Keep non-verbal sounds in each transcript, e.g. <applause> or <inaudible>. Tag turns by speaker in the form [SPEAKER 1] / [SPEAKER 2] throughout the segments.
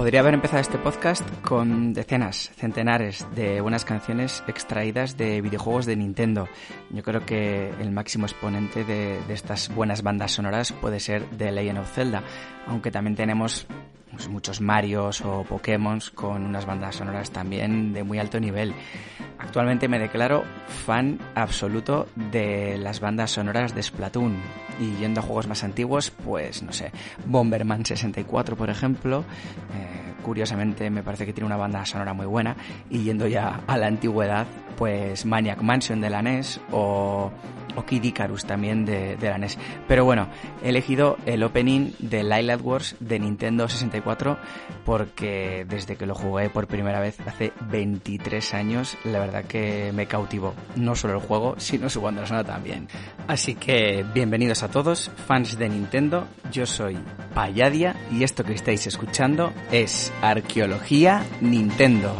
[SPEAKER 1] Podría haber empezado este podcast con decenas, centenares de buenas canciones extraídas de videojuegos de Nintendo. Yo creo que el máximo exponente de, estas buenas bandas sonoras puede ser The Legend of Zelda, aunque también tenemos pues, muchos Marios o Pokémon con unas bandas sonoras también de muy alto nivel. Actualmente me declaro fan absoluto de las bandas sonoras de Splatoon. Y yendo a juegos más antiguos, pues no sé, Bomberman 64 por ejemplo, eh, curiosamente me parece que tiene una banda sonora muy buena. Y yendo ya a la antigüedad, pues Maniac Mansion de la NES o o Kid Icarus también de, la NES. Pero bueno, he elegido el opening de Lilac Wars de Nintendo 64 porque desde que lo jugué por primera vez hace 23 años, la verdad que me cautivó. No solo el juego, sino su banda sonora también. Así que bienvenidos a todos, fans de Nintendo. Yo soy Payadia y esto que estáis escuchando es Arqueología Nintendo.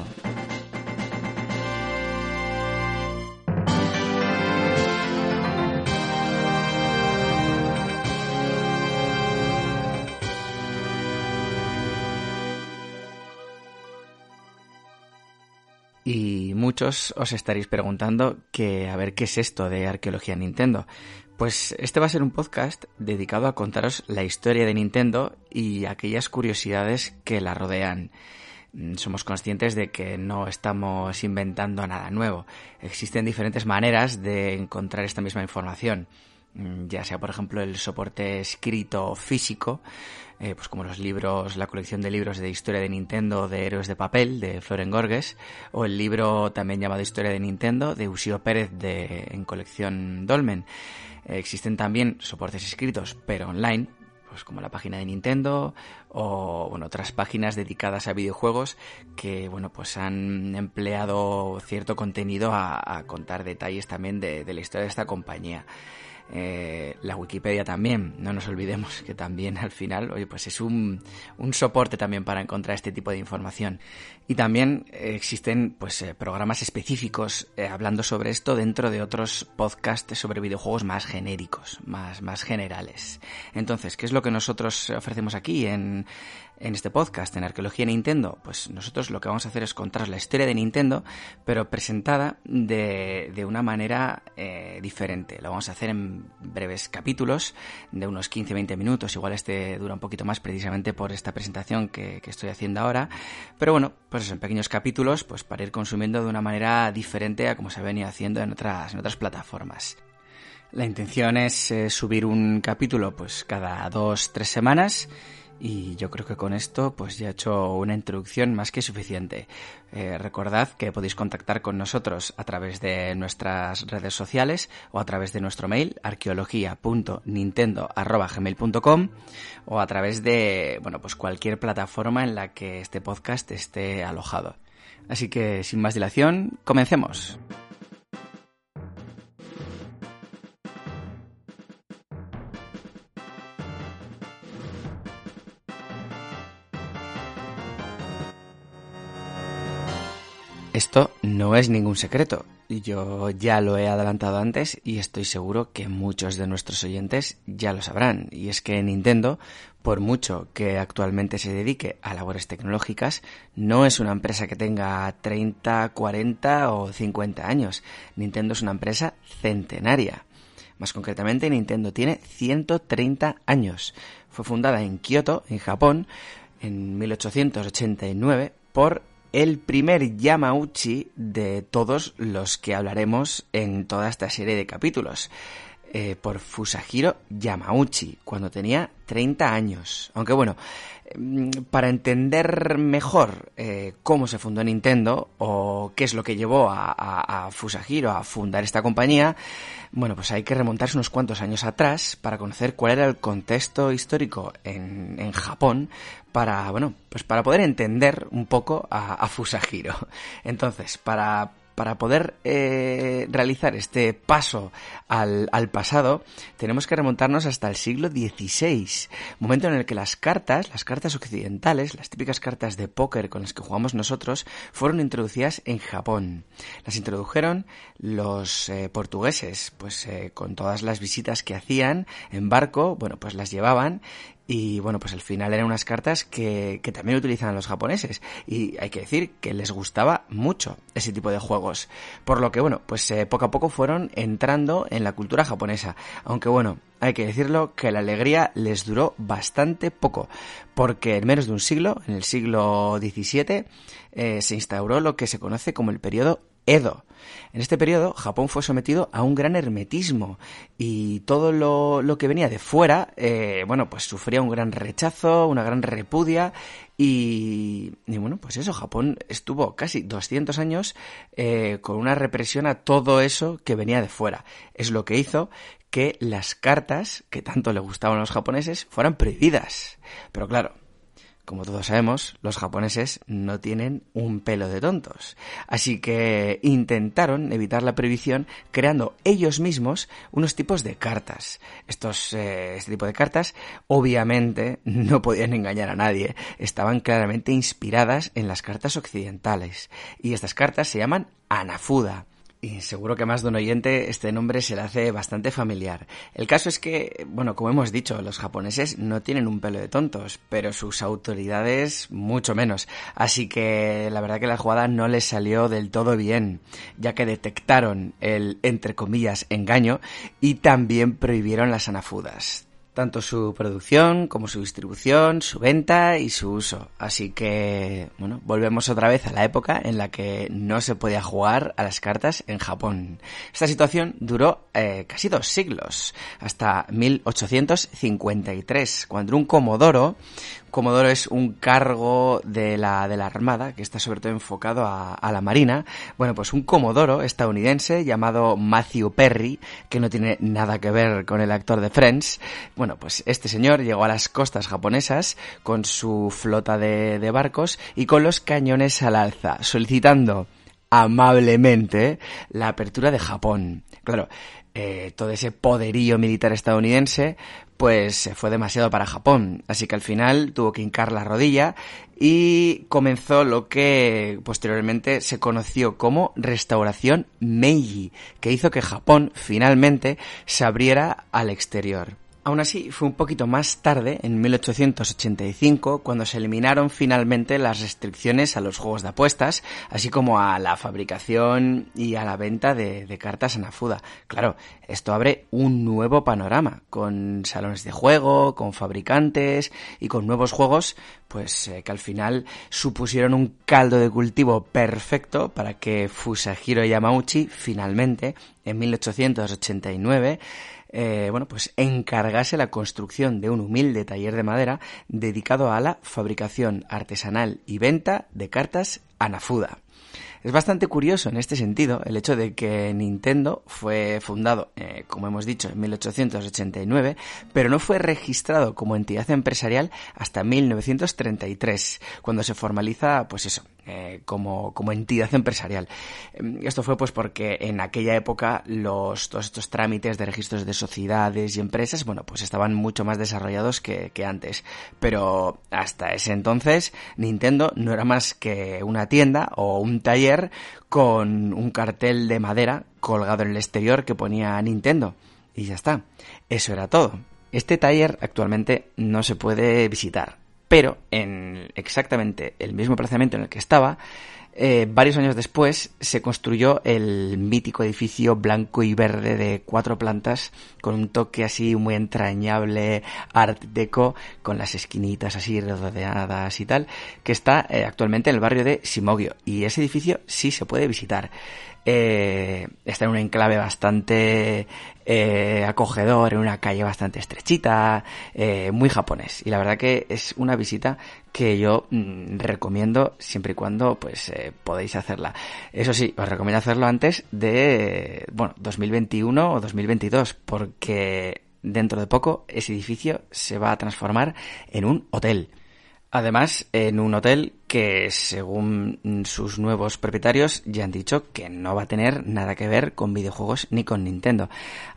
[SPEAKER 1] Os estaréis preguntando que a ver qué es esto de arqueología Nintendo. Pues este va a ser un podcast dedicado a contaros la historia de Nintendo y aquellas curiosidades que la rodean. Mm, somos conscientes de que no estamos inventando nada nuevo. Existen diferentes maneras de encontrar esta misma información. Mm, ya sea por ejemplo el soporte escrito físico, eh, pues como los libros, la colección de libros de historia de Nintendo de Héroes de Papel de Floren Gorges, o el libro también llamado Historia de Nintendo de Usio Pérez de, en colección Dolmen. Eh, existen también soportes escritos, pero online, pues como la página de Nintendo o bueno, otras páginas dedicadas a videojuegos que bueno pues han empleado cierto contenido a, contar detalles también de, de la historia de esta compañía. Eh, la Wikipedia también, no nos olvidemos que también al final, oye, pues es un, un soporte también para encontrar este tipo de información. Y también eh, existen pues eh, programas específicos hablando sobre esto dentro de otros podcasts sobre videojuegos más genéricos, más, más generales. Entonces, ¿qué es lo que nosotros ofrecemos aquí en, en este podcast, en Arqueología Nintendo, pues nosotros lo que vamos a hacer es contar la historia de Nintendo, pero presentada de, de una manera eh, diferente. Lo vamos a hacer en breves capítulos de unos 15-20 minutos. Igual este dura un poquito más precisamente por esta presentación que, estoy haciendo ahora. Pero bueno, pues en pequeños capítulos, pues para ir consumiendo de una manera diferente a como se ha venido haciendo en otras, en otras plataformas. La intención es eh, subir un capítulo pues cada dos, tres semanas y yo creo que con esto pues ya he hecho una introducción más que suficiente. Eh, recordad que podéis contactar con nosotros a través de nuestras redes sociales o a través de nuestro mail arqueología.nintendo.gmail.com o a través de bueno pues cualquier plataforma en la que este podcast esté alojado. Así que sin más dilación, comencemos. Esto no es ningún secreto. Yo ya lo he adelantado antes y estoy seguro que muchos de nuestros oyentes ya lo sabrán. Y es que Nintendo, por mucho que actualmente se dedique a labores tecnológicas, no es una empresa que tenga 30, 40 o 50 años. Nintendo es una empresa centenaria. Más concretamente, Nintendo tiene 130 años. Fue fundada en Kioto, en Japón, en 1889 por el primer Yamauchi de todos los que hablaremos en toda esta serie de capítulos. eh, por Fusahiro Yamauchi cuando tenía 30 años. Aunque bueno, para entender mejor eh, cómo se fundó Nintendo o qué es lo que llevó a, Fusahiro a fundar esta compañía, bueno, pues hay que remontarse unos cuantos años atrás para conocer cuál era el contexto histórico en, Japón para, bueno, pues para poder entender un poco a, a Fusahiro. Entonces, para para poder eh, realizar este paso al, pasado, tenemos que remontarnos hasta el siglo XVI, momento en el que las cartas, las cartas occidentales, las típicas cartas de póker con las que jugamos nosotros, fueron introducidas en Japón. Las introdujeron los eh, portugueses, pues eh, con todas las visitas que hacían en barco, bueno, pues las llevaban y bueno, pues al final eran unas cartas que, que también utilizaban los japoneses. Y hay que decir que les gustaba mucho ese tipo de juegos. Por lo que bueno, pues eh, poco a poco fueron entrando en la cultura japonesa. Aunque bueno, hay que decirlo que la alegría les duró bastante poco. Porque en menos de un siglo, en el siglo XVII, eh, se instauró lo que se conoce como el periodo Edo. En este periodo, Japón fue sometido a un gran hermetismo y todo lo, que venía de fuera, eh, bueno, pues sufría un gran rechazo, una gran repudia y, bueno, pues eso, Japón estuvo casi 200 años eh, con una represión a todo eso que venía de fuera. Es lo que hizo que las cartas, que tanto le gustaban a los japoneses, fueran prohibidas. Pero claro, como todos sabemos, los japoneses no tienen un pelo de tontos. Así que intentaron evitar la prohibición creando ellos mismos unos tipos de cartas. Estos, eh, este tipo de cartas obviamente <laughs> no podían engañar a nadie. Estaban claramente inspiradas en las cartas occidentales. Y estas cartas se llaman Anafuda y seguro que más de un oyente este nombre se le hace bastante familiar. El caso es que, bueno, como hemos dicho, los japoneses no tienen un pelo de tontos, pero sus autoridades mucho menos. Así que la verdad que la jugada no les salió del todo bien, ya que detectaron el, entre comillas, engaño y también prohibieron las anafudas tanto su producción como su distribución, su venta y su uso. Así que, bueno, volvemos otra vez a la época en la que no se podía jugar a las cartas en Japón. Esta situación duró eh, casi dos siglos, hasta 1853, cuando un comodoro Comodoro es un cargo de la, de la Armada que está sobre todo enfocado a, la Marina. Bueno, pues un Comodoro estadounidense llamado Matthew Perry, que no tiene nada que ver con el actor de Friends. Bueno, pues este señor llegó a las costas japonesas con su flota de, de barcos y con los cañones al alza, solicitando amablemente la apertura de Japón. Claro, eh, todo ese poderío militar estadounidense, pues fue demasiado para Japón. Así que al final tuvo que hincar la rodilla y comenzó lo que posteriormente se conoció como restauración Meiji, que hizo que Japón finalmente se abriera al exterior. Aún así, fue un poquito más tarde, en 1885, cuando se eliminaron finalmente las restricciones a los juegos de apuestas, así como a la fabricación y a la venta de, cartas en Afuda. Claro, esto abre un nuevo panorama, con salones de juego, con fabricantes y con nuevos juegos, pues eh, que al final supusieron un caldo de cultivo perfecto para que Fusahiro Yamauchi finalmente, en 1889, eh, bueno, pues encargase la construcción de un humilde taller de madera dedicado a la fabricación artesanal y venta de cartas Anafuda. Es bastante curioso en este sentido el hecho de que Nintendo fue fundado, eh, como hemos dicho, en 1889, pero no fue registrado como entidad empresarial hasta 1933, cuando se formaliza, pues eso, eh, como, como entidad empresarial. Em, esto fue pues porque en aquella época los, todos estos trámites de registros de sociedades y empresas, bueno, pues estaban mucho más desarrollados que, que antes. Pero hasta ese entonces Nintendo no era más que una tienda o un taller con un cartel de madera colgado en el exterior que ponía Nintendo. Y ya está. Eso era todo. Este taller actualmente no se puede visitar pero en exactamente el mismo emplazamiento en el que estaba, eh, varios años después se construyó el mítico edificio blanco y verde de cuatro plantas con un toque así muy entrañable, art deco, con las esquinitas así rodeadas y tal, que está eh, actualmente en el barrio de Simogio. Y ese edificio sí se puede visitar. Eh, está en un enclave bastante eh, acogedor, en una calle bastante estrechita, eh, muy japonés. Y la verdad que es una visita que yo mm, recomiendo siempre y cuando pues podéis hacerla. Eso sí, os recomiendo hacerlo antes de, bueno, 2021 o 2022, porque dentro de poco ese edificio se va a transformar en un hotel. Además, en un hotel que, según sus nuevos propietarios, ya han dicho que no va a tener nada que ver con videojuegos ni con Nintendo.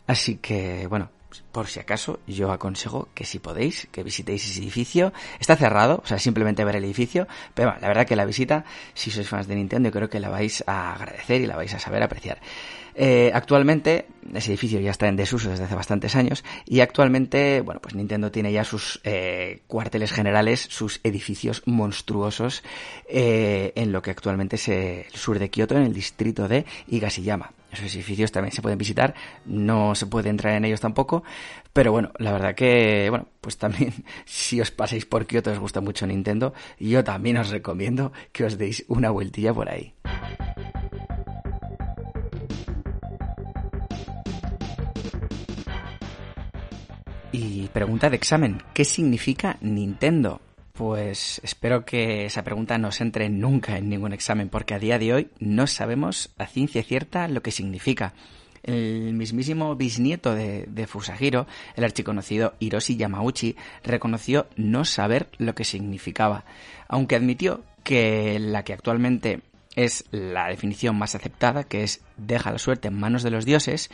[SPEAKER 1] Así que, bueno, por si acaso, yo aconsejo que si podéis, que visitéis ese edificio. Está cerrado, o sea, simplemente ver el edificio, pero bueno, la verdad que la visita, si sois fans de Nintendo, creo que la vais a agradecer y la vais a saber apreciar. Eh, actualmente, ese edificio ya está en desuso desde hace bastantes años y actualmente, bueno, pues Nintendo tiene ya sus eh, cuarteles generales, sus edificios monstruosos eh, en lo que actualmente es el sur de Kioto, en el distrito de Higashiyama. Esos edificios también se pueden visitar, no se puede entrar en ellos tampoco, pero bueno, la verdad que, bueno, pues también <laughs> si os pasáis por Kioto os gusta mucho Nintendo, yo también os recomiendo que os deis una vueltilla por ahí. Y pregunta de examen, ¿qué significa Nintendo? Pues espero que esa pregunta no se entre nunca en ningún examen, porque a día de hoy no sabemos a ciencia cierta lo que significa. El mismísimo bisnieto de, de, Fusahiro, el archiconocido Hiroshi Yamauchi, reconoció no saber lo que significaba, aunque admitió que la que actualmente es la definición más aceptada, que es deja la suerte en manos de los dioses,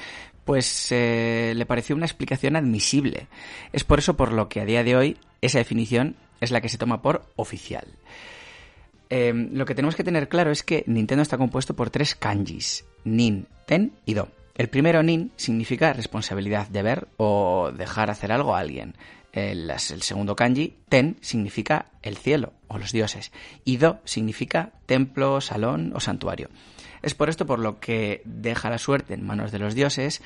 [SPEAKER 1] pues eh, le pareció una explicación admisible. Es por eso por lo que a día de hoy esa definición es la que se toma por oficial. Em, lo que tenemos que tener claro es que Nintendo está compuesto por tres kanjis, Nin, Ten y Do. El primero, Nin, significa responsabilidad, deber o dejar hacer algo a alguien. El, el, segundo kanji, Ten, significa el cielo o los dioses. Y Do significa templo, salón o santuario. Es por esto por lo que deja la suerte en manos de los dioses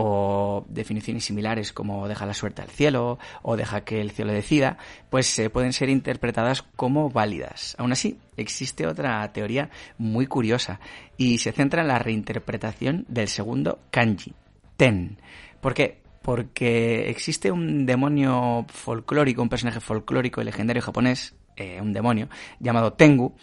[SPEAKER 1] o definiciones similares como deja la suerte al cielo o deja que el cielo decida, pues se pueden ser interpretadas como válidas. Aún así, existe otra teoría muy curiosa y se centra en la reinterpretación del segundo kanji, ten. ¿Por qué? Porque existe un demonio folclórico, un personaje folclórico y legendario japonés, eh, un demonio, llamado Tengu,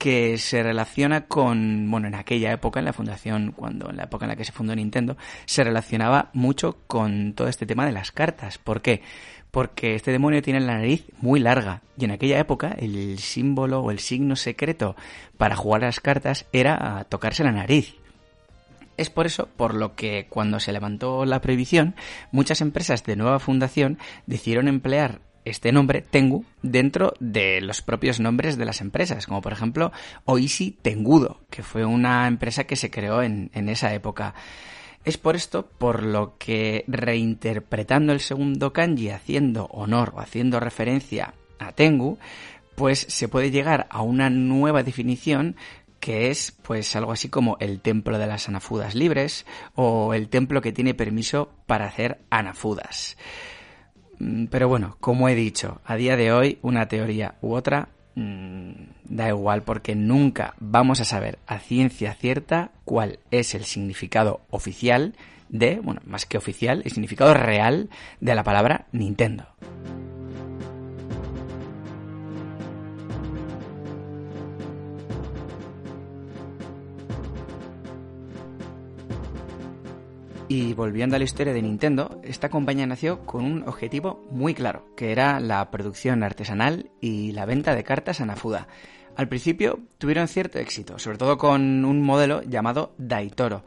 [SPEAKER 1] que se relaciona con, bueno, en aquella época, en la fundación, cuando en la época en la que se fundó Nintendo, se relacionaba mucho con todo este tema de las cartas. ¿Por qué? Porque este demonio tiene la nariz muy larga y en aquella época el símbolo o el signo secreto para jugar a las cartas era tocarse la nariz. Es por eso por lo que cuando se levantó la prohibición, muchas empresas de nueva fundación decidieron emplear este nombre, Tengu, dentro de los propios nombres de las empresas, como por ejemplo Oishi Tengudo, que fue una empresa que se creó en, en esa época. Es por esto por lo que reinterpretando el segundo kanji, haciendo honor o haciendo referencia a Tengu, pues se puede llegar a una nueva definición que es pues algo así como el templo de las anafudas libres o el templo que tiene permiso para hacer anafudas. Mm, pero bueno, como he dicho, a día de hoy una teoría u otra mmm, da igual porque nunca vamos a saber a ciencia cierta cuál es el significado oficial de, bueno, más que oficial, el significado real de la palabra Nintendo. Y volviendo a la historia de Nintendo, esta compañía nació con un objetivo muy claro, que era la producción artesanal y la venta de cartas a Nafuda. Al principio tuvieron cierto éxito, sobre todo con un modelo llamado Daitoro,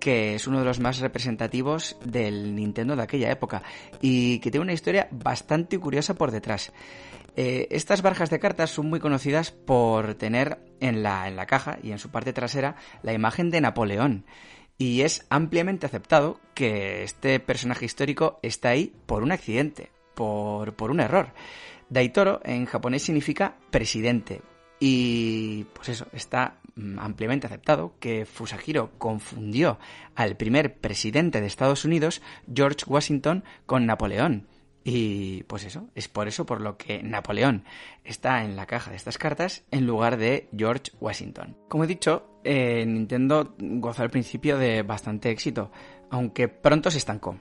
[SPEAKER 1] que es uno de los más representativos del Nintendo de aquella época y que tiene una historia bastante curiosa por detrás. Eh, estas barjas de cartas son muy conocidas por tener en la, en la caja y en su parte trasera la imagen de Napoleón y es ampliamente aceptado que este personaje histórico está ahí por un accidente, por, por un error. Daitoro en japonés significa presidente. Y pues eso, está mm, ampliamente aceptado que Fusajiro confundió al primer presidente de Estados Unidos, George Washington, con Napoleón. Y pues eso, es por eso por lo que Napoleón está en la caja de estas cartas en lugar de George Washington. Como he dicho, eh, Nintendo gozó al principio de bastante éxito, aunque pronto se estancó.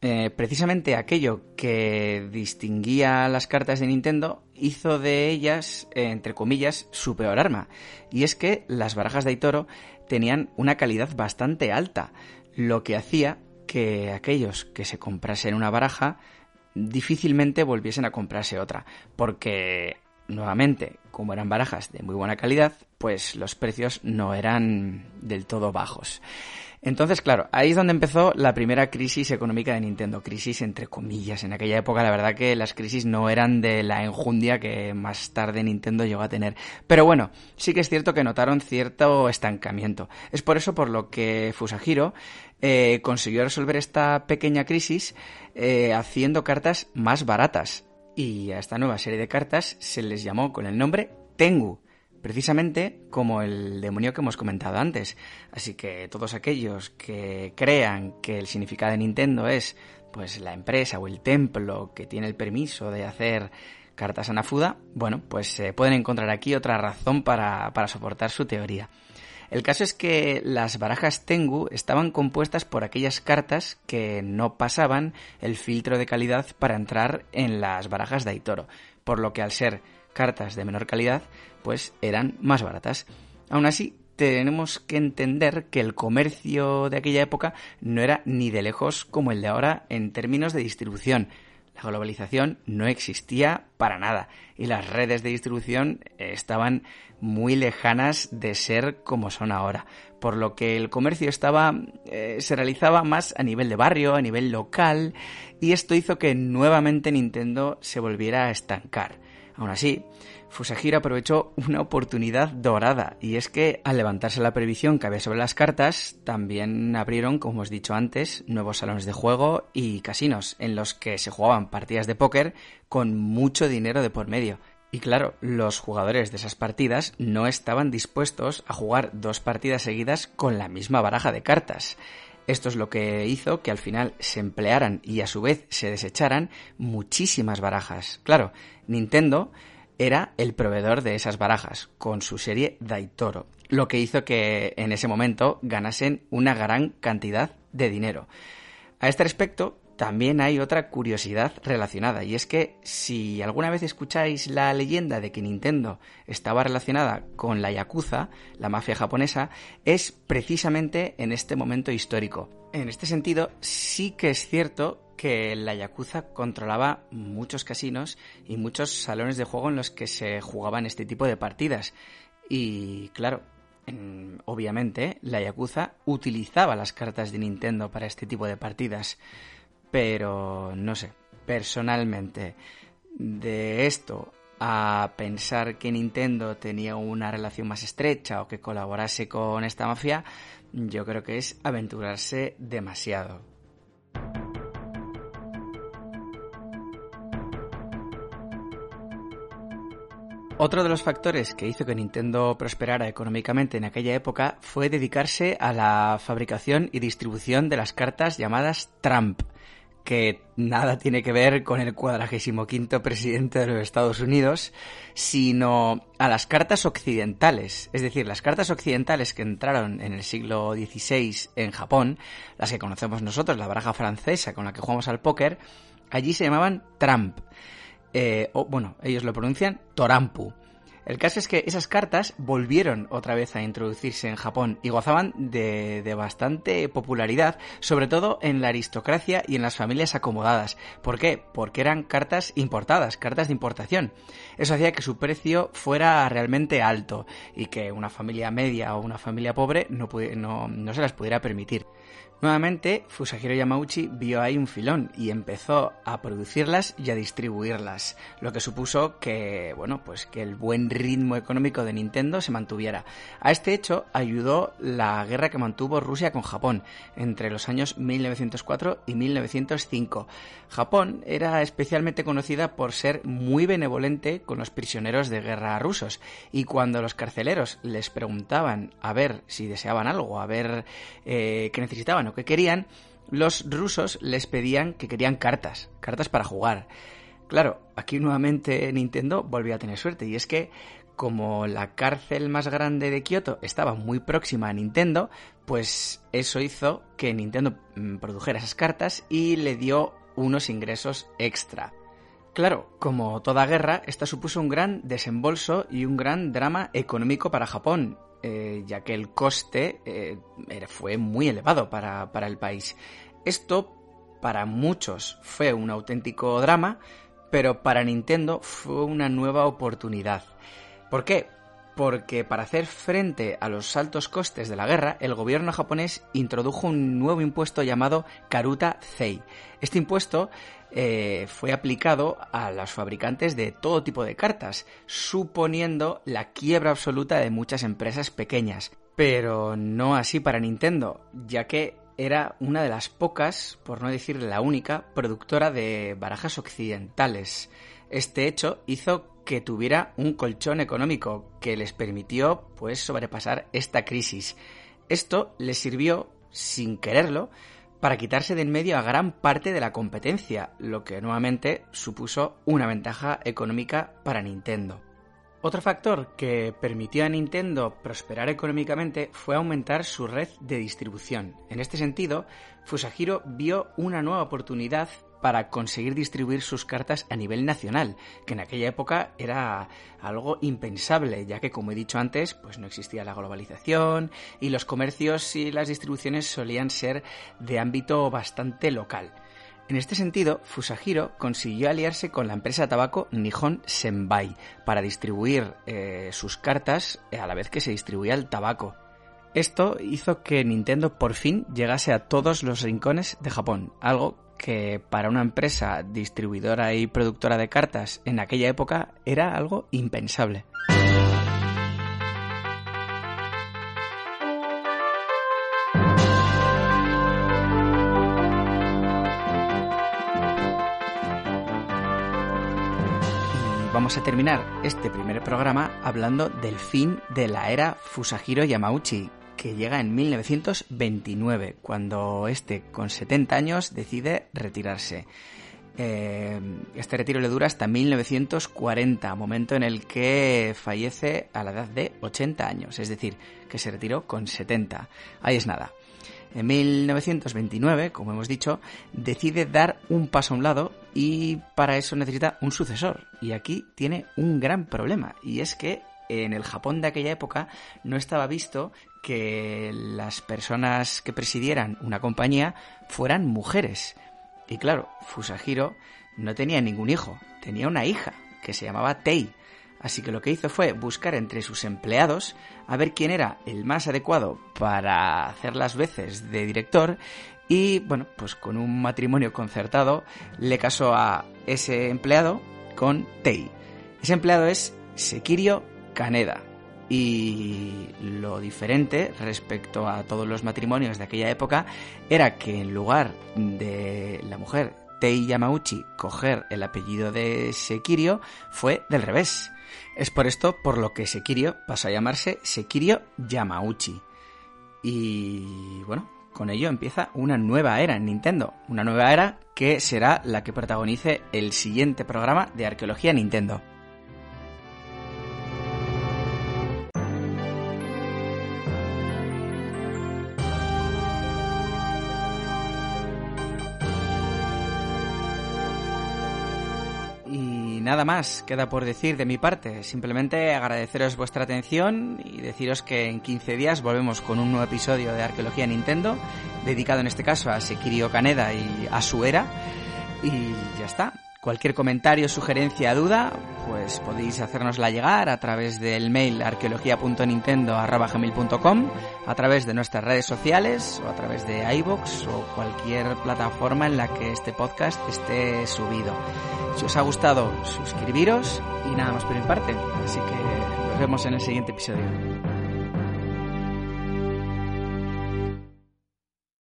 [SPEAKER 1] Eh, precisamente aquello que distinguía las cartas de Nintendo hizo de ellas, eh, entre comillas, su peor arma. Y es que las barajas de Aitoro tenían una calidad bastante alta, lo que hacía que aquellos que se comprasen una baraja difícilmente volviesen a comprarse otra, porque nuevamente, como eran barajas de muy buena calidad, pues los precios no eran del todo bajos. Entonces, claro, ahí es donde empezó la primera crisis económica de Nintendo. Crisis entre comillas. En aquella época, la verdad que las crisis no eran de la enjundia que más tarde Nintendo llegó a tener. Pero bueno, sí que es cierto que notaron cierto estancamiento. Es por eso por lo que Fusajiro eh, consiguió resolver esta pequeña crisis eh, haciendo cartas más baratas. Y a esta nueva serie de cartas se les llamó con el nombre Tengu precisamente como el demonio que hemos comentado antes. Así que todos aquellos que crean que el significado de Nintendo es pues la empresa o el templo que tiene el permiso de hacer cartas a Nafuda, bueno, pues eh, pueden encontrar aquí otra razón para, para soportar su teoría. El caso es que las barajas Tengu estaban compuestas por aquellas cartas que no pasaban el filtro de calidad para entrar en las barajas de Aitoro, por lo que al ser cartas de menor calidad, pues eran más baratas. Aún así, tenemos que entender que el comercio de aquella época no era ni de lejos como el de ahora en términos de distribución. La globalización no existía para nada y las redes de distribución estaban muy lejanas de ser como son ahora, por lo que el comercio estaba eh, se realizaba más a nivel de barrio, a nivel local y esto hizo que nuevamente Nintendo se volviera a estancar. Aún así, Fusajiro aprovechó una oportunidad dorada y es que al levantarse la previsión que había sobre las cartas, también abrieron, como os he dicho antes, nuevos salones de juego y casinos en los que se jugaban partidas de póker con mucho dinero de por medio. Y claro, los jugadores de esas partidas no estaban dispuestos a jugar dos partidas seguidas con la misma baraja de cartas. Esto es lo que hizo que al final se emplearan y a su vez se desecharan muchísimas barajas. Claro, Nintendo era el proveedor de esas barajas, con su serie Daitoro, lo que hizo que en ese momento ganasen una gran cantidad de dinero. A este respecto, también hay otra curiosidad relacionada, y es que si alguna vez escucháis la leyenda de que Nintendo estaba relacionada con la Yakuza, la mafia japonesa, es precisamente en este momento histórico. En este sentido, sí que es cierto que la Yakuza controlaba muchos casinos y muchos salones de juego en los que se jugaban este tipo de partidas. Y claro, obviamente la Yakuza utilizaba las cartas de Nintendo para este tipo de partidas. Pero no sé, personalmente, de esto a pensar que Nintendo tenía una relación más estrecha o que colaborase con esta mafia, yo creo que es aventurarse demasiado. Otro de los factores que hizo que Nintendo prosperara económicamente en aquella época fue dedicarse a la fabricación y distribución de las cartas llamadas Trump, que nada tiene que ver con el cuadragésimo quinto presidente de los Estados Unidos, sino a las cartas occidentales. Es decir, las cartas occidentales que entraron en el siglo XVI en Japón, las que conocemos nosotros, la baraja francesa con la que jugamos al póker, allí se llamaban Trump. Eh, o, bueno, ellos lo pronuncian Torampu. El caso es que esas cartas volvieron otra vez a introducirse en Japón y gozaban de, bastante popularidad, sobre todo en la aristocracia y en las familias acomodadas. ¿Por qué? Porque eran cartas importadas, cartas de importación. Eso hacía que su precio fuera realmente alto y que una familia media o una familia pobre no, no se las pudiera permitir. Nuevamente, Fusajiro Yamauchi vio ahí un filón y empezó a producirlas y a distribuirlas, lo que supuso que, bueno, pues que el buen ritmo económico de Nintendo se mantuviera. A este hecho ayudó la guerra que mantuvo Rusia con Japón entre los años 1904 y 1905. Japón era especialmente conocida por ser muy benevolente con los prisioneros de guerra rusos y cuando los carceleros les preguntaban a ver si deseaban algo, a ver eh, qué necesitaban que querían, los rusos les pedían que querían cartas, cartas para jugar. Claro, aquí nuevamente Nintendo volvió a tener suerte y es que como la cárcel más grande de Kioto estaba muy próxima a Nintendo, pues eso hizo que Nintendo mm, produjera esas cartas y le dio unos ingresos extra. Claro, como toda guerra, esta supuso un gran desembolso y un gran drama económico para Japón, eh, ya que el coste eh, fue muy elevado para, para el país. Esto para muchos fue un auténtico drama, pero para Nintendo fue una nueva oportunidad. ¿Por qué? Porque para hacer frente a los altos costes de la guerra, el gobierno japonés introdujo un nuevo impuesto llamado Karuta Zei. Este impuesto eh, fue aplicado a los fabricantes de todo tipo de cartas, suponiendo la quiebra absoluta de muchas empresas pequeñas. Pero no así para Nintendo, ya que era una de las pocas, por no decir la única, productora de barajas occidentales. Este hecho hizo que tuviera un colchón económico que les permitió pues sobrepasar esta crisis. Esto les sirvió, sin quererlo, para quitarse de en medio a gran parte de la competencia, lo que nuevamente supuso una ventaja económica para Nintendo. Otro factor que permitió a Nintendo prosperar económicamente fue aumentar su red de distribución. En este sentido, Fusajiro vio una nueva oportunidad para conseguir distribuir sus cartas a nivel nacional, que en aquella época era algo impensable, ya que como he dicho antes, pues no existía la globalización y los comercios y las distribuciones solían ser de ámbito bastante local. En este sentido, Fusajiro consiguió aliarse con la empresa de tabaco Nihon Senbai para distribuir eh, sus cartas a la vez que se distribuía el tabaco. Esto hizo que Nintendo por fin llegase a todos los rincones de Japón, algo que para una empresa distribuidora y productora de cartas en aquella época era algo impensable. Vamos a terminar este primer programa hablando del fin de la era Fusajiro Yamauchi, que llega en 1929, cuando este, con 70 años, decide retirarse. Eh, este retiro le dura hasta 1940, momento en el que fallece a la edad de 80 años, es decir, que se retiró con 70. Ahí es nada. En 1929, como hemos dicho, decide dar un paso a un lado y para eso necesita un sucesor. Y aquí tiene un gran problema, y es que en el Japón de aquella época no estaba visto que las personas que presidieran una compañía fueran mujeres. Y claro, Fusajiro no tenía ningún hijo, tenía una hija que se llamaba Tei. Así que lo que hizo fue buscar entre sus empleados a ver quién era el más adecuado para hacer las veces de director y bueno, pues con un matrimonio concertado le casó a ese empleado con Tei. Ese empleado es Sekirio Kaneda. Y lo diferente respecto a todos los matrimonios de aquella época era que en lugar de la mujer Tei Yamauchi coger el apellido de Sekirio, fue del revés. Es por esto por lo que Sekirio pasó a llamarse Sekirio Yamauchi. Y bueno, con ello empieza una nueva era en Nintendo. Una nueva era que será la que protagonice el siguiente programa de Arqueología Nintendo. Nada más queda por decir de mi parte. Simplemente agradeceros vuestra atención y deciros que en 15 días volvemos con un nuevo episodio de Arqueología Nintendo, dedicado en este caso a Sekirio Kaneda y a su era. Y ya está. Cualquier comentario, sugerencia, duda, pues podéis hacernosla llegar a través del mail arqueología.nintendo.com, a través de nuestras redes sociales o a través de iBox o cualquier plataforma en la que este podcast esté subido. Si os ha gustado, suscribiros y nada más por mi parte. Así que nos vemos en el siguiente episodio.